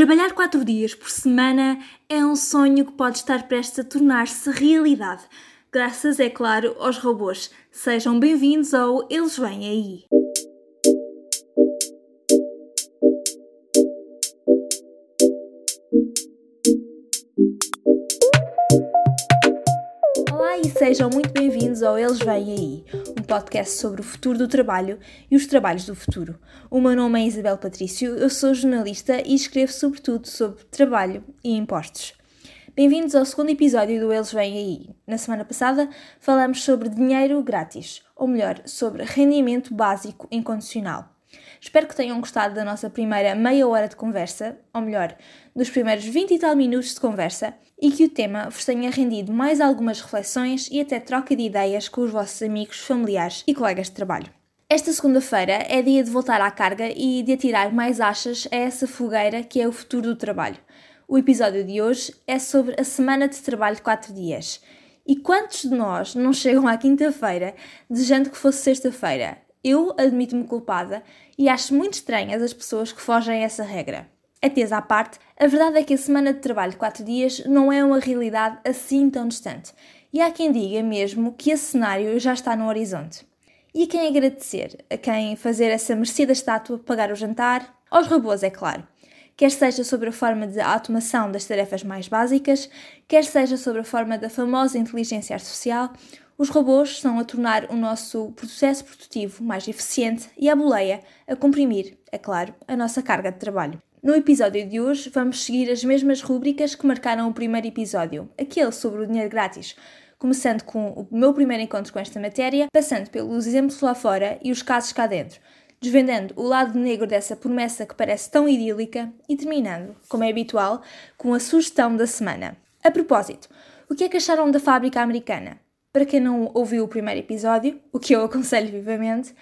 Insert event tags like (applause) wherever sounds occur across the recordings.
Trabalhar quatro dias por semana é um sonho que pode estar prestes a tornar-se realidade, graças, é claro, aos robôs. Sejam bem-vindos ao Eles Vêm Aí. Olá e sejam muito bem-vindos ao Eles Vêm Aí, um podcast sobre o futuro do trabalho e os trabalhos do futuro. O meu nome é Isabel Patrício, eu sou jornalista e escrevo sobretudo sobre trabalho e impostos. Bem-vindos ao segundo episódio do Eles Vêm Aí. Na semana passada falamos sobre dinheiro grátis, ou melhor, sobre rendimento básico incondicional. Espero que tenham gostado da nossa primeira meia hora de conversa, ou melhor, dos primeiros 20 e tal minutos de conversa, e que o tema vos tenha rendido mais algumas reflexões e até troca de ideias com os vossos amigos, familiares e colegas de trabalho. Esta segunda-feira é dia de voltar à carga e de atirar mais achas a essa fogueira que é o futuro do trabalho. O episódio de hoje é sobre a semana de trabalho de 4 dias. E quantos de nós não chegam à quinta-feira desejando que fosse sexta-feira? Eu admito-me culpada e acho muito estranhas as pessoas que fogem a essa regra. Atesa à parte, a verdade é que a semana de trabalho de 4 dias não é uma realidade assim tão distante. E há quem diga mesmo que esse cenário já está no horizonte. E a quem agradecer? A quem fazer essa merecida estátua pagar o jantar? Aos robôs, é claro. Quer seja sobre a forma de automação das tarefas mais básicas, quer seja sobre a forma da famosa inteligência artificial, os robôs estão a tornar o nosso processo produtivo mais eficiente e a boleia a comprimir, é claro, a nossa carga de trabalho. No episódio de hoje, vamos seguir as mesmas rúbricas que marcaram o primeiro episódio, aquele sobre o dinheiro grátis, começando com o meu primeiro encontro com esta matéria, passando pelos exemplos lá fora e os casos cá dentro, desvendando o lado negro dessa promessa que parece tão idílica e terminando, como é habitual, com a sugestão da semana. A propósito, o que é que acharam da fábrica americana? Para quem não ouviu o primeiro episódio, o que eu aconselho vivamente,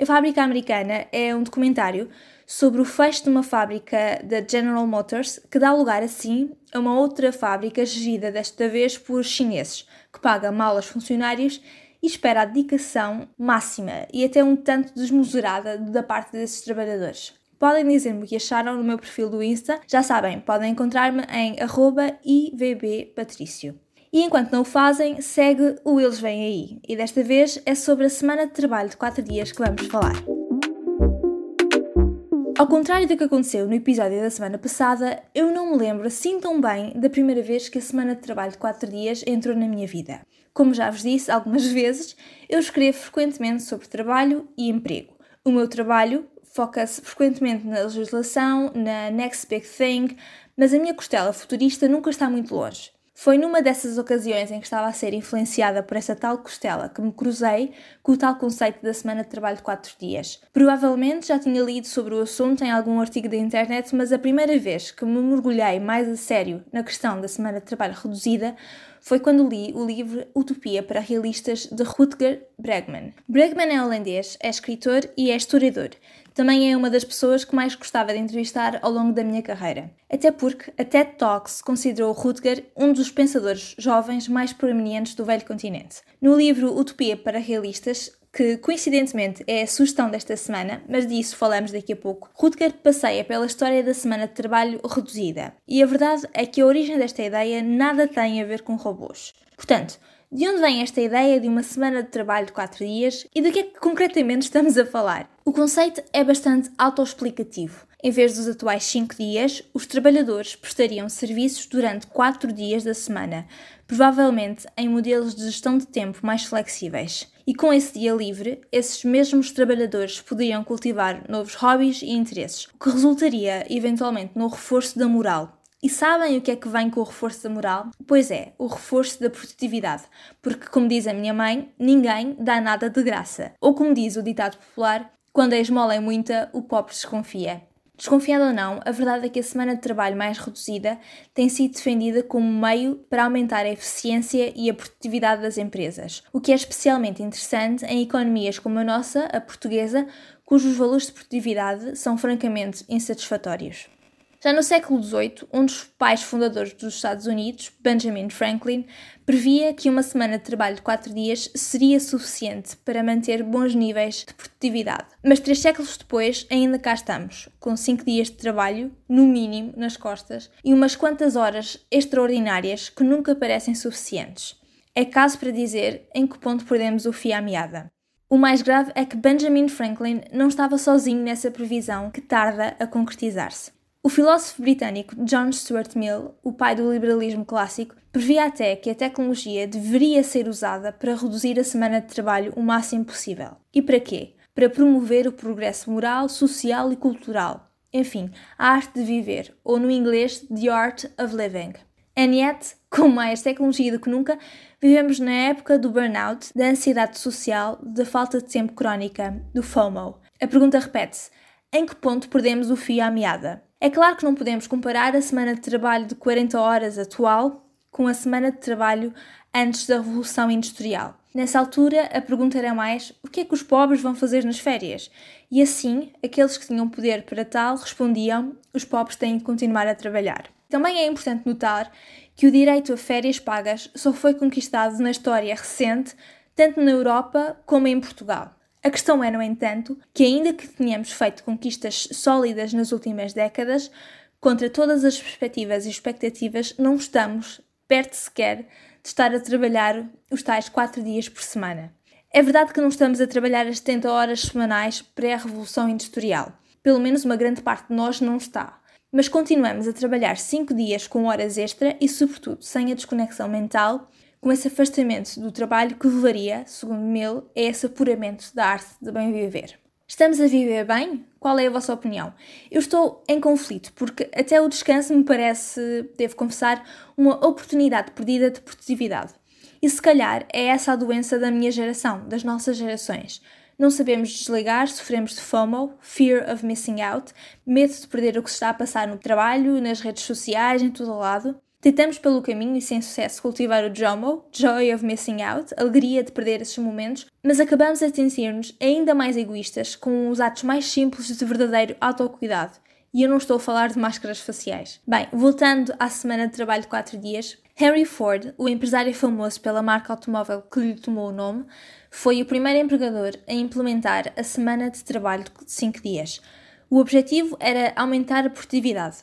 a Fábrica Americana é um documentário sobre o fecho de uma fábrica da General Motors que dá lugar, assim, a uma outra fábrica gerida desta vez por chineses, que paga mal aos funcionários e espera a dedicação máxima e até um tanto desmesurada da parte desses trabalhadores. Podem dizer-me o que acharam no meu perfil do Insta. Já sabem, podem encontrar-me em ivbpatricio. E enquanto não o fazem, segue o Eles Vêm Aí. E desta vez é sobre a semana de trabalho de 4 dias que vamos falar. Ao contrário do que aconteceu no episódio da semana passada, eu não me lembro assim tão bem da primeira vez que a semana de trabalho de 4 dias entrou na minha vida. Como já vos disse algumas (laughs) vezes, eu escrevo frequentemente sobre trabalho e emprego. O meu trabalho foca-se frequentemente na legislação, na next big thing, mas a minha costela futurista nunca está muito longe. Foi numa dessas ocasiões em que estava a ser influenciada por essa tal costela que me cruzei com o tal conceito da semana de trabalho de 4 dias. Provavelmente já tinha lido sobre o assunto em algum artigo da internet, mas a primeira vez que me mergulhei mais a sério na questão da semana de trabalho reduzida foi quando li o livro Utopia para Realistas de Rutger Bregman. Bregman é holandês, é escritor e é historiador. Também é uma das pessoas que mais gostava de entrevistar ao longo da minha carreira. Até porque a TED Talks considerou Rutger um dos pensadores jovens mais proeminentes do velho continente. No livro Utopia para Realistas, que coincidentemente é a sugestão desta semana, mas disso falamos daqui a pouco, Rutger passeia pela história da semana de trabalho reduzida. E a verdade é que a origem desta ideia nada tem a ver com robôs. Portanto, de onde vem esta ideia de uma semana de trabalho de 4 dias e do que é que concretamente estamos a falar? O conceito é bastante autoexplicativo. Em vez dos atuais 5 dias, os trabalhadores prestariam serviços durante 4 dias da semana, provavelmente em modelos de gestão de tempo mais flexíveis. E com esse dia livre, esses mesmos trabalhadores poderiam cultivar novos hobbies e interesses, o que resultaria eventualmente no reforço da moral, e sabem o que é que vem com o reforço da moral? Pois é, o reforço da produtividade. Porque, como diz a minha mãe, ninguém dá nada de graça. Ou como diz o ditado popular, quando a esmola é muita, o pobre desconfia. Desconfiado ou não, a verdade é que a semana de trabalho mais reduzida tem sido defendida como meio para aumentar a eficiência e a produtividade das empresas, o que é especialmente interessante em economias como a nossa, a portuguesa, cujos valores de produtividade são francamente insatisfatórios. Já no século XVIII, um dos pais fundadores dos Estados Unidos, Benjamin Franklin, previa que uma semana de trabalho de quatro dias seria suficiente para manter bons níveis de produtividade. Mas três séculos depois, ainda cá estamos, com cinco dias de trabalho, no mínimo, nas costas, e umas quantas horas extraordinárias que nunca parecem suficientes. É caso para dizer em que ponto perdemos o fio à meada. O mais grave é que Benjamin Franklin não estava sozinho nessa previsão que tarda a concretizar-se. O filósofo britânico John Stuart Mill, o pai do liberalismo clássico, previa até que a tecnologia deveria ser usada para reduzir a semana de trabalho o máximo possível. E para quê? Para promover o progresso moral, social e cultural. Enfim, a arte de viver, ou no inglês, The Art of Living. And yet, com mais tecnologia do que nunca, vivemos na época do burnout, da ansiedade social, da falta de tempo crónica, do FOMO. A pergunta repete-se: em que ponto perdemos o fio à meada? É claro que não podemos comparar a semana de trabalho de 40 horas atual com a semana de trabalho antes da Revolução Industrial. Nessa altura, a pergunta era mais: o que é que os pobres vão fazer nas férias? E assim, aqueles que tinham poder para tal respondiam: os pobres têm de continuar a trabalhar. Também é importante notar que o direito a férias pagas só foi conquistado na história recente, tanto na Europa como em Portugal. A questão é, no entanto, que ainda que tenhamos feito conquistas sólidas nas últimas décadas, contra todas as perspectivas e expectativas, não estamos perto sequer de estar a trabalhar os tais 4 dias por semana. É verdade que não estamos a trabalhar as 70 horas semanais pré-revolução industrial. Pelo menos uma grande parte de nós não está. Mas continuamos a trabalhar 5 dias com horas extra e, sobretudo, sem a desconexão mental com esse afastamento do trabalho que levaria, segundo Mill, a esse apuramento da arte de bem viver. Estamos a viver bem? Qual é a vossa opinião? Eu estou em conflito, porque até o descanso me parece, devo confessar, uma oportunidade perdida de produtividade. E se calhar é essa a doença da minha geração, das nossas gerações. Não sabemos desligar, sofremos de FOMO, Fear of Missing Out, medo de perder o que se está a passar no trabalho, nas redes sociais, em todo lado. Tentamos pelo caminho e sem sucesso cultivar o JOMO, Joy of Missing Out, alegria de perder esses momentos, mas acabamos a sentir-nos ainda mais egoístas com os atos mais simples de verdadeiro autocuidado. E eu não estou a falar de máscaras faciais. Bem, voltando à semana de trabalho de 4 dias, Henry Ford, o empresário famoso pela marca automóvel que lhe tomou o nome, foi o primeiro empregador a implementar a semana de trabalho de 5 dias. O objetivo era aumentar a produtividade,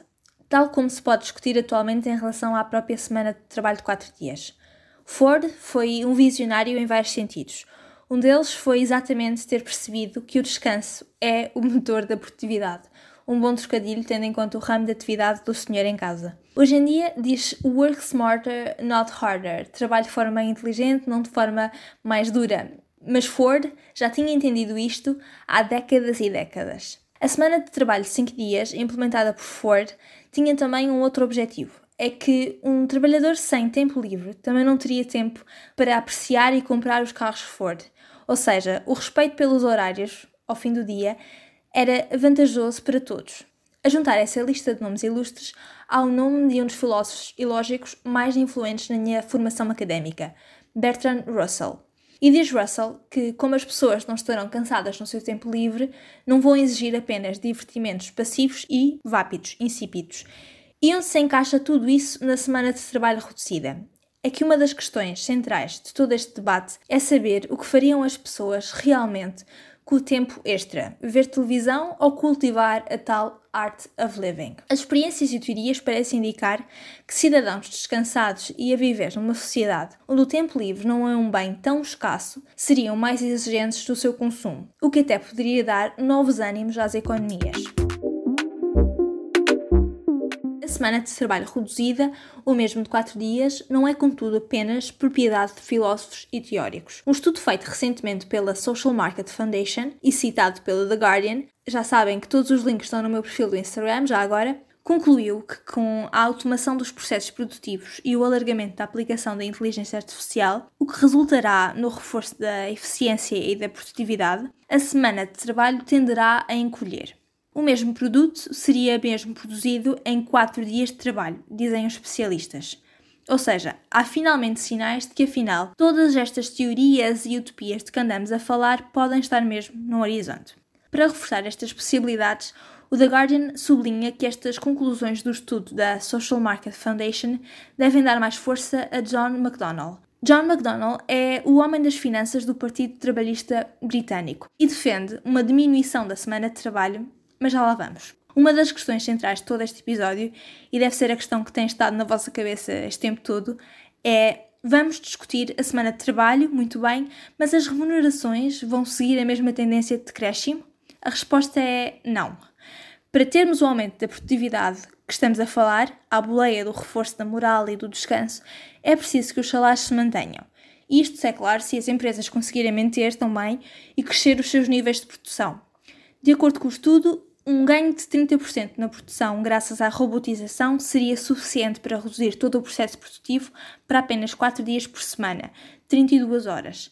tal como se pode discutir atualmente em relação à própria semana de trabalho de 4 dias. Ford foi um visionário em vários sentidos. Um deles foi exatamente ter percebido que o descanso é o motor da produtividade. Um bom trocadilho tendo em conta o ramo de atividade do senhor em casa. Hoje em dia diz work smarter, not harder. Trabalhe de forma inteligente, não de forma mais dura. Mas Ford já tinha entendido isto há décadas e décadas. A semana de trabalho de 5 dias, implementada por Ford, tinha também um outro objetivo. É que um trabalhador sem tempo livre também não teria tempo para apreciar e comprar os carros Ford. Ou seja, o respeito pelos horários, ao fim do dia, era vantajoso para todos. A juntar essa lista de nomes ilustres ao nome de um dos filósofos ilógicos mais influentes na minha formação académica, Bertrand Russell. E diz Russell que, como as pessoas não estarão cansadas no seu tempo livre, não vão exigir apenas divertimentos passivos e vápidos, insípidos. E onde se encaixa tudo isso na semana de trabalho reduzida? É que uma das questões centrais de todo este debate é saber o que fariam as pessoas realmente com o tempo extra, ver televisão ou cultivar a tal art of living. As experiências e teorias parecem indicar que cidadãos descansados e a viver numa sociedade onde o tempo livre não é um bem tão escasso seriam mais exigentes do seu consumo, o que até poderia dar novos ânimos às economias semana de trabalho reduzida, ou mesmo de 4 dias, não é, contudo, apenas propriedade de filósofos e teóricos. Um estudo feito recentemente pela Social Market Foundation e citado pela The Guardian, já sabem que todos os links estão no meu perfil do Instagram, já agora, concluiu que com a automação dos processos produtivos e o alargamento da aplicação da inteligência artificial, o que resultará no reforço da eficiência e da produtividade, a semana de trabalho tenderá a encolher. O mesmo produto seria mesmo produzido em 4 dias de trabalho, dizem os especialistas. Ou seja, há finalmente sinais de que afinal todas estas teorias e utopias de que andamos a falar podem estar mesmo no horizonte. Para reforçar estas possibilidades, O The Guardian sublinha que estas conclusões do estudo da Social Market Foundation devem dar mais força a John McDonnell. John McDonnell é o homem das finanças do Partido Trabalhista Britânico e defende uma diminuição da semana de trabalho, mas já lá vamos. Uma das questões centrais de todo este episódio, e deve ser a questão que tem estado na vossa cabeça este tempo todo, é vamos discutir a semana de trabalho, muito bem, mas as remunerações vão seguir a mesma tendência de decréscimo? A resposta é não. Para termos o aumento da produtividade que estamos a falar, à boleia do reforço da moral e do descanso, é preciso que os salários se mantenham. Isto é claro se as empresas conseguirem manter também e crescer os seus níveis de produção. De acordo com o estudo, um ganho de 30% na produção graças à robotização seria suficiente para reduzir todo o processo produtivo para apenas 4 dias por semana, 32 horas.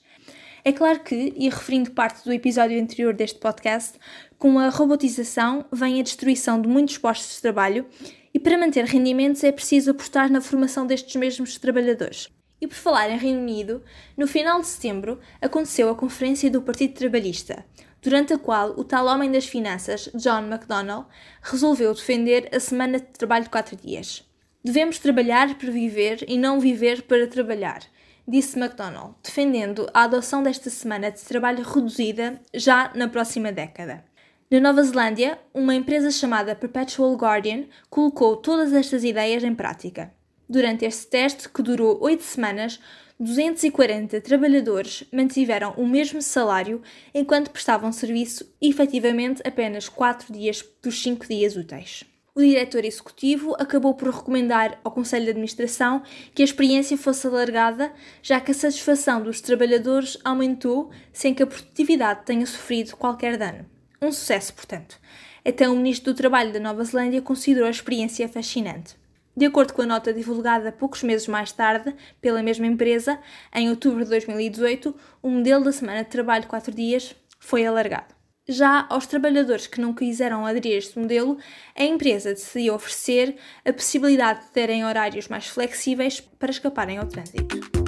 É claro que, e referindo parte do episódio anterior deste podcast, com a robotização vem a destruição de muitos postos de trabalho e para manter rendimentos é preciso apostar na formação destes mesmos trabalhadores. E por falar em Reino Unido, no final de setembro aconteceu a Conferência do Partido Trabalhista, durante a qual o tal homem das finanças, John McDonnell, resolveu defender a semana de trabalho de 4 dias. Devemos trabalhar para viver e não viver para trabalhar, disse McDonnell, defendendo a adoção desta semana de trabalho reduzida já na próxima década. Na Nova Zelândia, uma empresa chamada Perpetual Guardian colocou todas estas ideias em prática. Durante este teste, que durou oito semanas, 240 trabalhadores mantiveram o mesmo salário enquanto prestavam serviço efetivamente apenas 4 dias dos 5 dias úteis. O diretor executivo acabou por recomendar ao Conselho de Administração que a experiência fosse alargada, já que a satisfação dos trabalhadores aumentou sem que a produtividade tenha sofrido qualquer dano. Um sucesso, portanto. Até o Ministro do Trabalho da Nova Zelândia considerou a experiência fascinante. De acordo com a nota divulgada poucos meses mais tarde pela mesma empresa, em outubro de 2018, o modelo da semana de trabalho de 4 dias foi alargado. Já aos trabalhadores que não quiseram aderir a este modelo, a empresa decidiu oferecer a possibilidade de terem horários mais flexíveis para escaparem ao trânsito.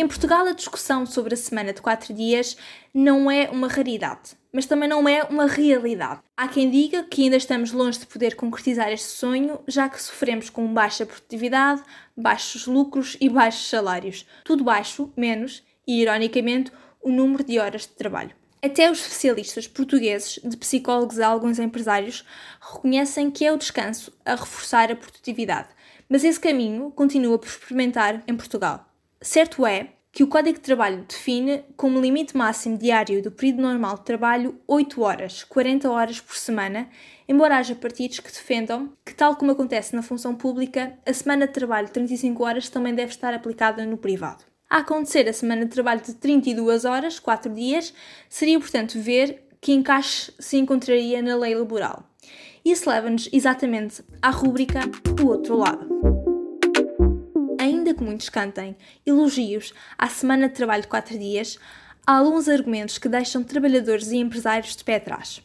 Em Portugal, a discussão sobre a semana de 4 dias não é uma raridade, mas também não é uma realidade. Há quem diga que ainda estamos longe de poder concretizar este sonho, já que sofremos com baixa produtividade, baixos lucros e baixos salários. Tudo baixo, menos, e ironicamente, o número de horas de trabalho. Até os especialistas portugueses, de psicólogos a alguns empresários, reconhecem que é o descanso a reforçar a produtividade, mas esse caminho continua por experimentar em Portugal. Certo é que o Código de Trabalho define como limite máximo diário do período normal de trabalho 8 horas, 40 horas por semana, embora haja partidos que defendam que, tal como acontece na função pública, a semana de trabalho de 35 horas também deve estar aplicada no privado. A acontecer a semana de trabalho de 32 horas, 4 dias, seria, portanto, ver que encaixe se encontraria na lei laboral. Isso leva-nos exatamente à rúbrica O Outro Lado muitos cantem elogios à semana de trabalho de 4 dias, há alguns argumentos que deixam trabalhadores e empresários de pé atrás.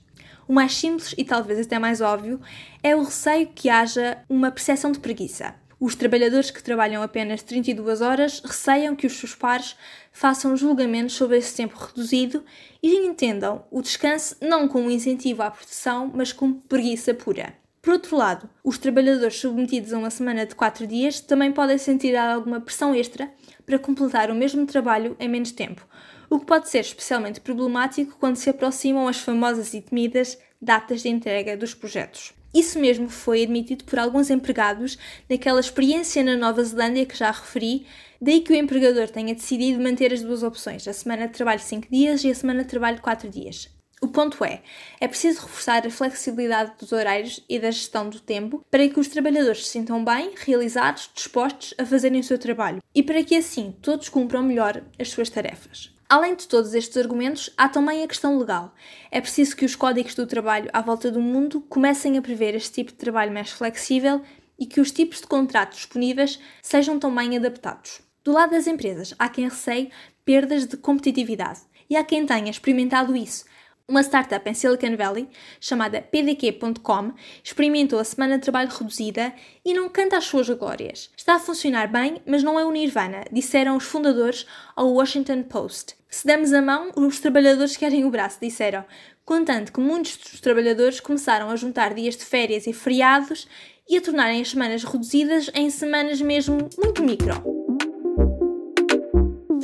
O mais simples e talvez até mais óbvio é o receio que haja uma percepção de preguiça. Os trabalhadores que trabalham apenas 32 horas receiam que os seus pares façam julgamentos sobre esse tempo reduzido e entendam o descanso não como incentivo à produção, mas como preguiça pura. Por outro lado, os trabalhadores submetidos a uma semana de 4 dias também podem sentir alguma pressão extra para completar o mesmo trabalho em menos tempo, o que pode ser especialmente problemático quando se aproximam as famosas e temidas datas de entrega dos projetos. Isso mesmo foi admitido por alguns empregados naquela experiência na Nova Zelândia que já referi, daí que o empregador tenha decidido manter as duas opções, a semana de trabalho de 5 dias e a semana de trabalho de 4 dias. O ponto é, é preciso reforçar a flexibilidade dos horários e da gestão do tempo para que os trabalhadores se sintam bem, realizados, dispostos a fazerem o seu trabalho e para que assim todos cumpram melhor as suas tarefas. Além de todos estes argumentos, há também a questão legal. É preciso que os códigos do trabalho à volta do mundo comecem a prever este tipo de trabalho mais flexível e que os tipos de contratos disponíveis sejam também adaptados. Do lado das empresas, há quem receie perdas de competitividade e há quem tenha experimentado isso Uma startup em Silicon Valley, chamada PDQ.com, experimentou a semana de trabalho reduzida e não canta as suas glórias. Está a funcionar bem, mas não é o Nirvana, disseram os fundadores ao Washington Post. Se damos a mão, os trabalhadores querem o braço, disseram, contanto que muitos dos trabalhadores começaram a juntar dias de férias e feriados e a tornarem as semanas reduzidas em semanas mesmo muito micro.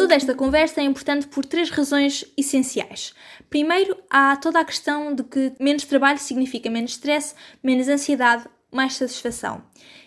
Toda esta conversa é importante por três razões essenciais. Primeiro, há toda a questão de que menos trabalho significa menos stress, menos ansiedade, mais satisfação.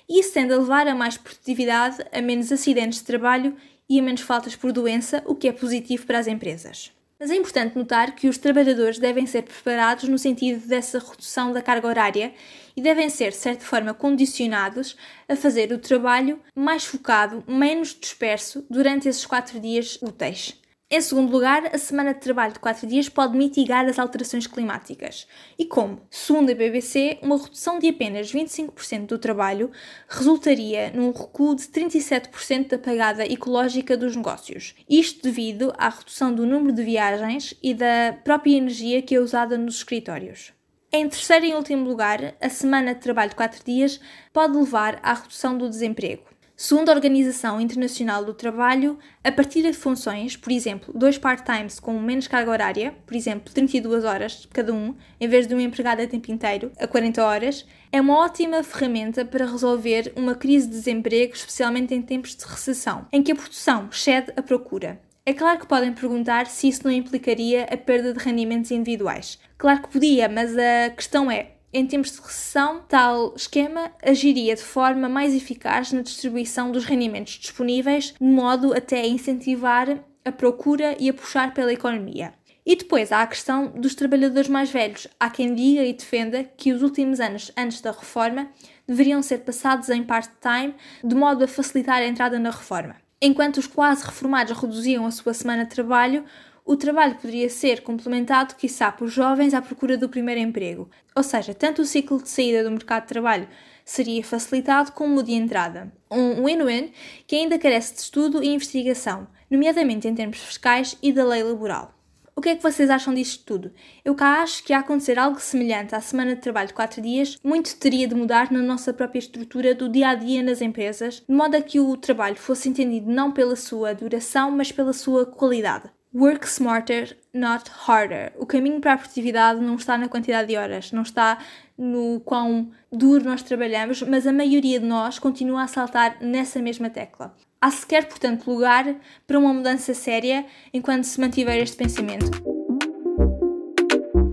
E isso tende a levar a mais produtividade, a menos acidentes de trabalho e a menos faltas por doença, o que é positivo para as empresas. Mas é importante notar que os trabalhadores devem ser preparados no sentido dessa redução da carga horária e devem ser, de certa forma, condicionados a fazer o trabalho mais focado, menos disperso durante esses quatro dias úteis. Em segundo lugar, a semana de trabalho de 4 dias pode mitigar as alterações climáticas. E como? Segundo a BBC, uma redução de apenas 25% do trabalho resultaria num recuo de 37% da pagada ecológica dos negócios. Isto devido à redução do número de viagens e da própria energia que é usada nos escritórios. Em terceiro e último lugar, a semana de trabalho de 4 dias pode levar à redução do desemprego. Segundo a Organização Internacional do Trabalho, a partir de funções, por exemplo, dois part-times com menos carga horária, por exemplo, 32 horas cada um, em vez de um empregado a tempo inteiro, a 40 horas, é uma ótima ferramenta para resolver uma crise de desemprego, especialmente em tempos de recessão, em que a produção excede a procura. É claro que podem perguntar se isso não implicaria a perda de rendimentos individuais. Claro que podia, mas a questão é: em tempos de recessão, tal esquema agiria de forma mais eficaz na distribuição dos rendimentos disponíveis, de modo até a incentivar a procura e a puxar pela economia. E depois há a questão dos trabalhadores mais velhos. Há quem diga e defenda que os últimos anos antes da reforma deveriam ser passados em part-time, de modo a facilitar a entrada na reforma. Enquanto os quase reformados reduziam a sua semana de trabalho, o trabalho poderia ser complementado, quiçá, por jovens à procura do primeiro emprego, ou seja, tanto o ciclo de saída do mercado de trabalho seria facilitado como o de entrada. Um win-win que ainda carece de estudo e investigação, nomeadamente em termos fiscais e da lei laboral. O que é que vocês acham disto tudo? Eu cá acho que a acontecer algo semelhante à semana de trabalho de 4 dias, muito teria de mudar na nossa própria estrutura do dia a dia nas empresas, de modo a que o trabalho fosse entendido não pela sua duração, mas pela sua qualidade. Work smarter, not harder. O caminho para a produtividade não está na quantidade de horas, não está no quão duro nós trabalhamos, mas a maioria de nós continua a saltar nessa mesma tecla. Há sequer, portanto, lugar para uma mudança séria enquanto se mantiver este pensamento.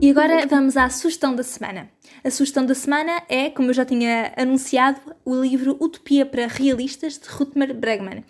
E agora vamos à sugestão da semana. A sugestão da semana é, como eu já tinha anunciado, o livro Utopia para Realistas de Rutmer Bregman.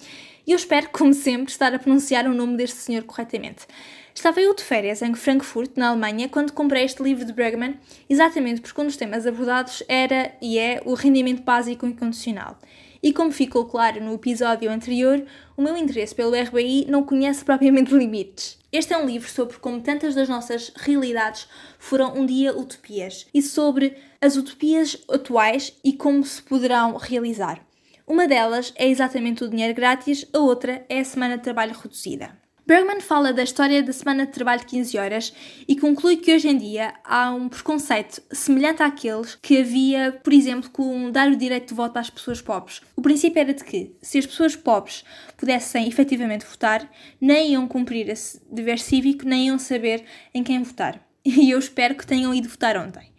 E eu espero, como sempre, estar a pronunciar o nome deste senhor corretamente. Estava eu de férias em Frankfurt, na Alemanha, quando comprei este livro de Bregman, exatamente porque um dos temas abordados era e é o rendimento básico incondicional. E como ficou claro no episódio anterior, o meu interesse pelo RBI não conhece propriamente (laughs) limites. Este é um livro sobre como tantas das nossas realidades foram um dia utopias e sobre as utopias atuais e como se poderão realizar. Uma delas é exatamente o dinheiro grátis, a outra é a semana de trabalho reduzida. Bergman fala da história da semana de trabalho de 15 horas e conclui que hoje em dia há um preconceito semelhante àqueles que havia, por exemplo, com dar o direito de voto às pessoas pobres. O princípio era de que, se as pessoas pobres pudessem efetivamente votar, nem iam cumprir esse dever cívico, nem iam saber em quem votar. (laughs) E eu espero que tenham ido votar ontem.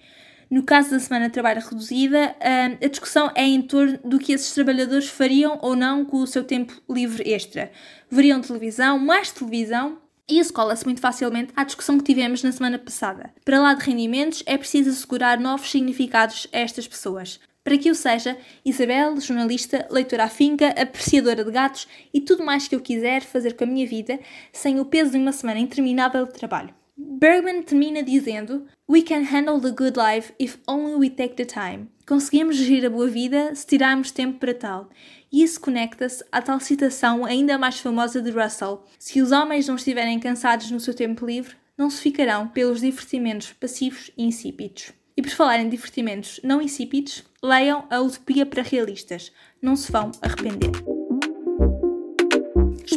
No caso da semana de trabalho reduzida, a discussão é em torno do que esses trabalhadores fariam ou não com o seu tempo livre extra. Veriam televisão, mais televisão, e isso cola-se muito facilmente à discussão que tivemos na semana passada. Para lá de rendimentos, é preciso assegurar novos significados a estas pessoas. Para que eu seja, Isabel, jornalista, leitora afinca, apreciadora de gatos e tudo mais que eu quiser fazer com a minha vida sem o peso de uma semana interminável de trabalho. Bergman termina dizendo: We can handle the good life if only we take the time. Conseguimos gerir a boa vida se tirarmos tempo para tal. E isso conecta-se à tal citação ainda mais famosa de Russell: Se os homens não estiverem cansados no seu tempo livre, não se ficarão pelos divertimentos passivos e insípidos. E por falar em divertimentos não insípidos, leiam a Utopia para Realistas. Não se vão arrepender.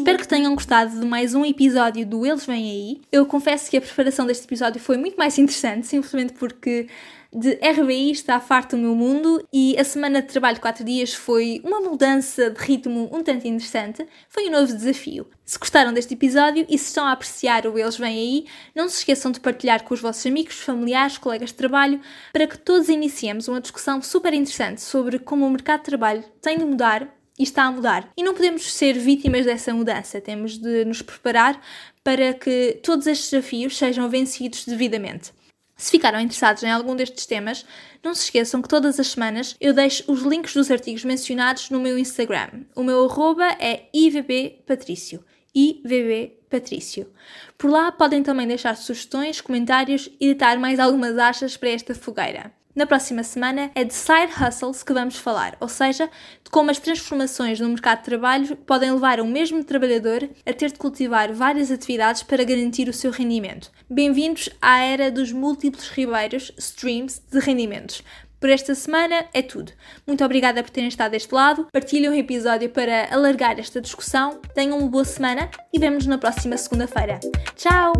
Espero que tenham gostado de mais um episódio do Eles Vêm Aí. Eu confesso que a preparação deste episódio foi muito mais interessante, simplesmente porque de RBI está farto o meu mundo e a semana de trabalho de 4 dias foi uma mudança de ritmo um tanto interessante. Foi um novo desafio. Se gostaram deste episódio e se estão a apreciar o Eles Vêm Aí, não se esqueçam de partilhar com os vossos amigos, familiares, colegas de trabalho, para que todos iniciemos uma discussão super interessante sobre como o mercado de trabalho tem de mudar e está a mudar. E não podemos ser vítimas dessa mudança, temos de nos preparar para que todos estes desafios sejam vencidos devidamente. Se ficaram interessados em algum destes temas, não se esqueçam que todas as semanas eu deixo os links dos artigos mencionados no meu Instagram. O meu arroba é ivbpatricio. ivbpatricio. Por lá podem também deixar sugestões, comentários e dar mais algumas achas para esta fogueira. Na próxima semana é de side hustles que vamos falar, ou seja, de como as transformações no mercado de trabalho podem levar o mesmo trabalhador a ter de cultivar várias atividades para garantir o seu rendimento. Bem-vindos à era dos múltiplos ribeiros, streams de rendimentos. Por esta semana é tudo. Muito obrigada por terem estado deste lado. Partilhem o episódio para alargar esta discussão. Tenham uma boa semana e vemo-nos na próxima segunda-feira. Tchau!